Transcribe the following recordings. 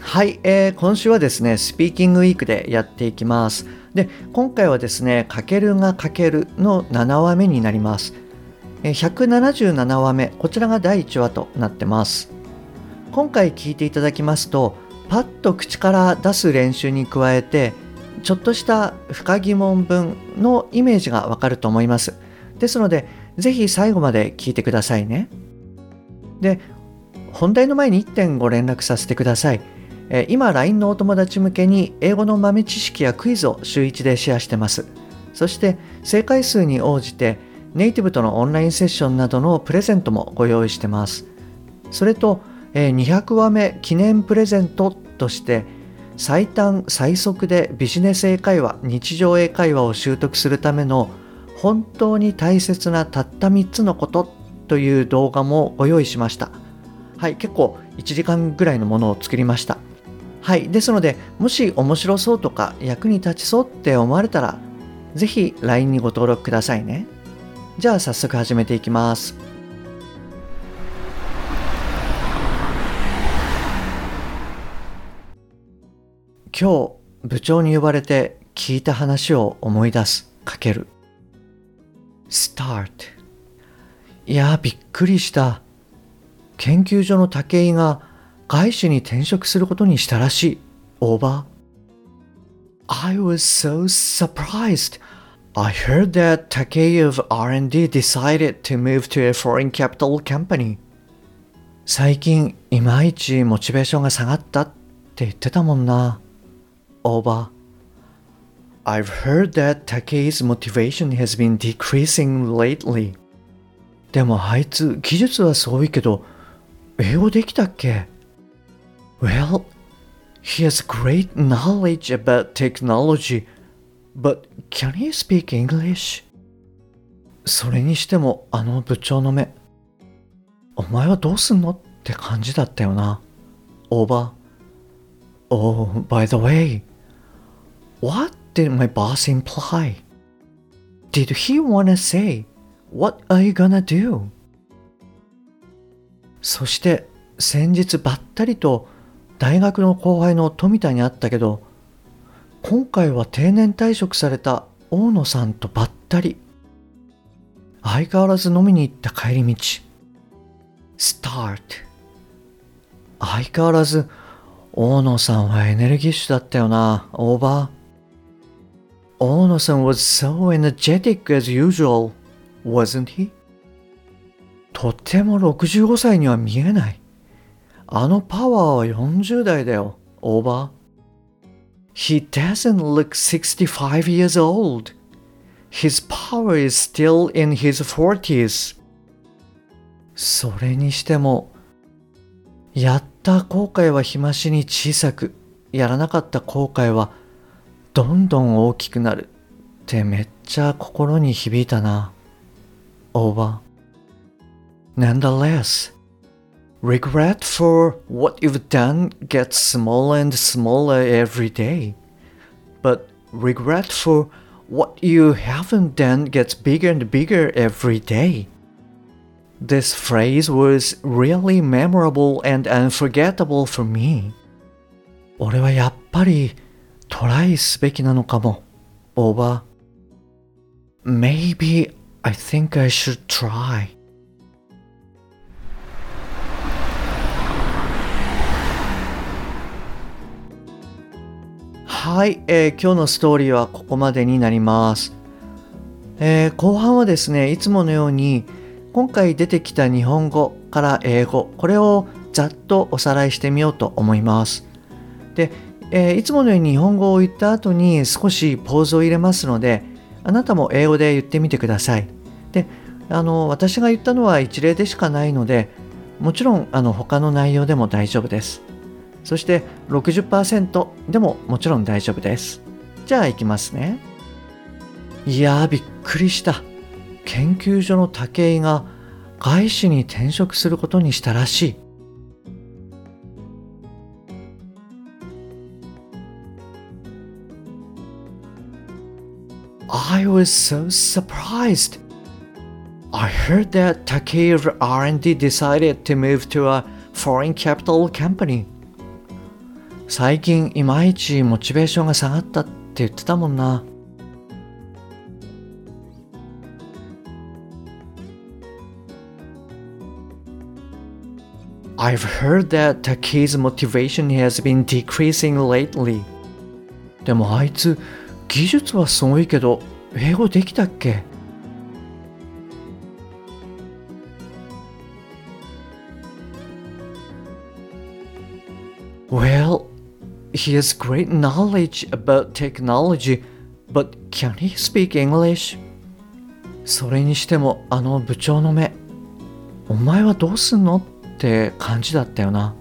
はい、えー、今週はですね、スピーキングウィークでやっていきます。で、今回はですね、かけるがかけるの7話目になります。177話目、こちらが第1話となってます。今回聞いていただきますと、パッと口から出す練習に加えて、ちょっとした深疑問文のイメージがわかると思います。ですので、ぜひ最後まで聞いてくださいね。で、本題の前に1点ご連絡させてください。今 LINE のお友達向けに英語の豆知識やクイズを週1でシェアしてます。そして正解数に応じてネイティブとのオンラインセッションなどのプレゼントもご用意してます。それと200話目記念プレゼントとして最短最速でビジネス英会話日常英会話を習得するための本当に大切なたった3つのことという動画もご用意しました。はい、結構1時間ぐらいのものを作りました。はい。ですので、もし面白そうとか役に立ちそうって思われたら、ぜひ LINE にご登録くださいね。じゃあ早速始めていきます。今日部長に呼ばれて聞いた話を思い出すかける start いやびっくりした研究所の武井が外資に転職することにしたらしい。オーバー I was so surprised. I heard that Takei of R&D decided to move to a foreign capital company. 最近いまいちモチベーションが下がったって言ってたもんな。オーバー I've heard that Takei's motivation has been decreasing lately. でもあいつ技術はすごいけど英語できたっけ Well, he has great knowledge about technology, but can he speak English? それにしてもあの部長の目、お前はどうすんのって感じだったよな。Over. Oh, by the way, what did my boss imply? Did he wanna say, what are you gonna do? そして先日ばったりと大学の後輩の富田に会ったけど今回は定年退職された大野さんとばったり。相変わらず飲みに行った帰り道。Start. 相変わらず大野さんはエネルギッシュだったよなオーバー。大野さん was so energetic as usual wasn't he? とても65歳には見えない。あのパワーは40代だよ、オーバー。He doesn't look 65 years old. His power is still in his 40s. それにしても、やった後悔は日増しに小さく、やらなかった後悔はどんどん大きくなるってめっちゃ心に響いたな。オーバー。Nonetheless, Regret for what you've done gets smaller and smaller every day. But regret for what you haven't done gets bigger and bigger every day. This phrase was really memorable and unforgettable for me. 俺はやっぱりトライすべきなのかも。Over. Maybe I think I should try. はい、えー、今日のストーリーはここまでになります、えー、後半はですねいつものように今回出てきた日本語から英語これをざっとおさらいしてみようと思います。で、えー、いつものように日本語を言った後に少しポーズを入れますのであなたも英語で言ってみてください。であの私が言ったのは一例でしかないのでもちろんあの他の内容でも大丈夫です。そして60%でももちろん大丈夫ですじゃあいきますねいやーびっくりした研究所の武井が外資に転職することにしたらしい I was so surprised. I heard that Takei R&D decided to move to a foreign capital company. 最近いまいちモチベーションが下がったって言ってたもんな。I've heard that Taki's motivation has been decreasing lately. でもあいつ技術はすごいけど英語できたっけ he has great knowledge about technology, but can he speak English? それにしてもあの部長の目、お前はどうすんのって感じだったよな。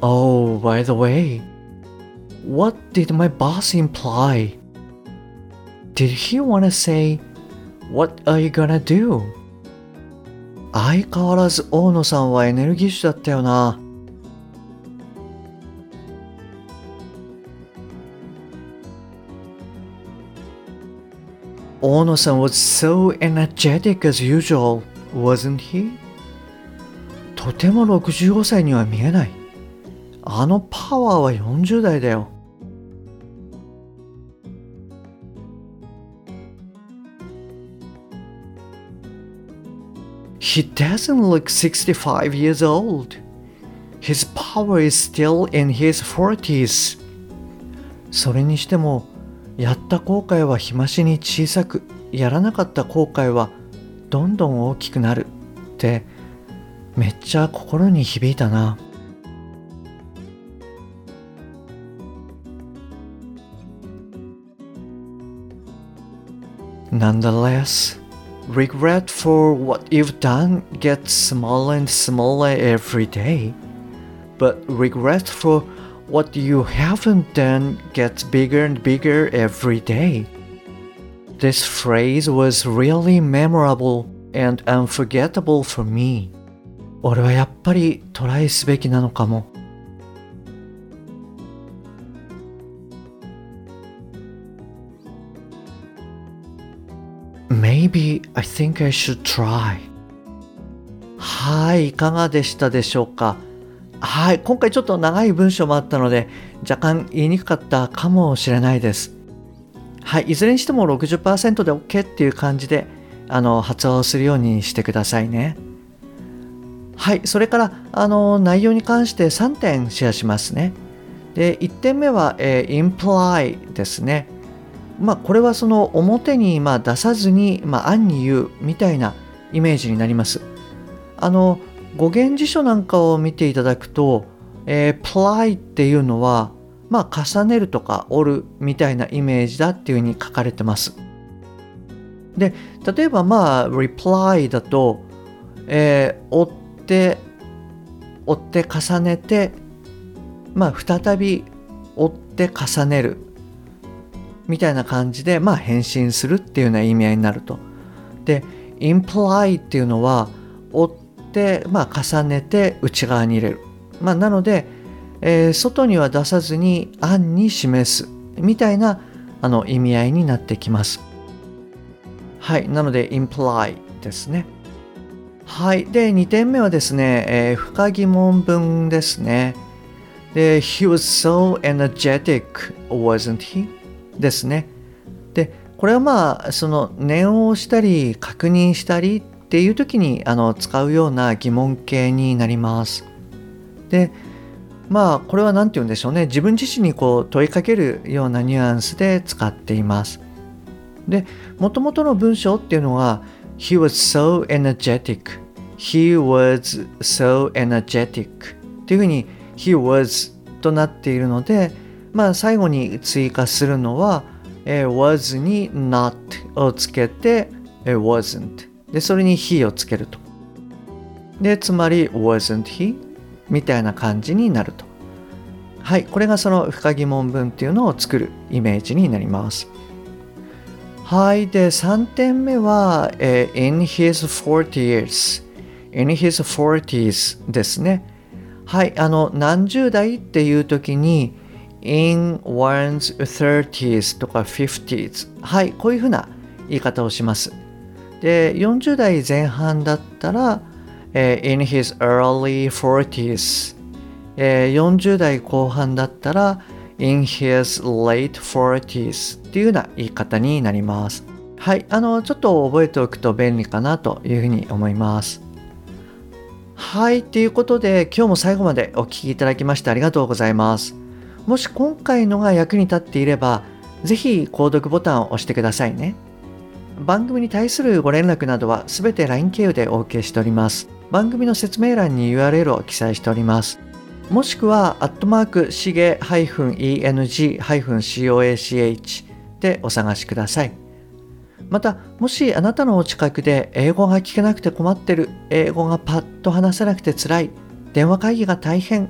Oh, by the way, what did my boss imply? Did he want to say, What are you gonna do? 相変わらず大野さんはエネルギッシュだったよな。大野さん was so energetic as usual, wasn't he? とても65歳には見えない。あのパワーは40代だよ。He doesn't look 65 years old. His power is still in his 40s. それにしても、やった後悔は日増しに小さく、やらなかった後悔はどんどん大きくなるってめっちゃ心に響いたな。Nonetheless, regret for what you've done gets smaller and smaller every day, but regret for what you haven't done gets bigger and bigger every day. This phrase was really memorable and unforgettable for me. 俺はやっぱりトライすべきなのかも。 Think I should try. はい、いかがでしたでしょうか？はい、今回ちょっと長い文章もあったので、若干言いにくかったかもしれないです。はい、いずれにしても60%で OK っていう感じであの発音するようにしてくださいね。はい、それからあの内容に関して3点シェアしますね。で、1点目は、えー、imply ですね。まあ、これはその表にま出さずに、まあ、暗に言うみたいなイメージになります。あの語源辞書なんかを見ていただくと、えー、ply っていうのは、まあ、重ねるとか折るみたいなイメージだっていうふうに書かれてます。で例えばまあ reply だと、えー、追って追って重ねてまあ再び追って重ねるみたいな感じで、まあ、返信するっていうような意味合いになると。で、imply っていうのは、追って、まあ、重ねて内側に入れる。まあ、なので、えー、外には出さずに暗に示すみたいなあの意味合いになってきます。はい。なので、imply ですね。はい。で、2点目はですね、えー、不可疑問文ですね。で、he was so energetic, wasn't he? ですね。でこれはまあその念を押したり確認したりっていう時にあの使うような疑問形になります。でまあこれは何て言うんでしょうね自分自身にこう問いかけるようなニュアンスで使っています。でもともとの文章っていうのは He was so energetic He was so energetic っていうふうに He was となっているのでまあ、最後に追加するのは、えー、was に not をつけて it wasn't でそれに he をつけると。でつまり wasn't he みたいな感じになると。はいこれがその不可疑問文っていうのを作るイメージになります。はいで3点目は、えー、in his 40s in his 40s ですね。はいあの何十代っていう時に in one's 30s とか 50s はいこういうふうな言い方をします。で40代前半だったら、えー、in his early 40s、えー、40代後半だったら in his late 40s っていうような言い方になります。はいあのちょっと覚えておくと便利かなというふうに思います。はいということで今日も最後までお聴きいただきましてありがとうございます。もし今回のが役に立っていればぜひ購読ボタンを押してくださいね番組に対するご連絡などはすべて LINE 経由でお受けしております。番組の説明欄に URL を記載しております。もしくは、アットマーク、しげ -eng-coach でお探しください。また、もしあなたのお近くで英語が聞けなくて困ってる、英語がパッと話せなくて辛い、電話会議が大変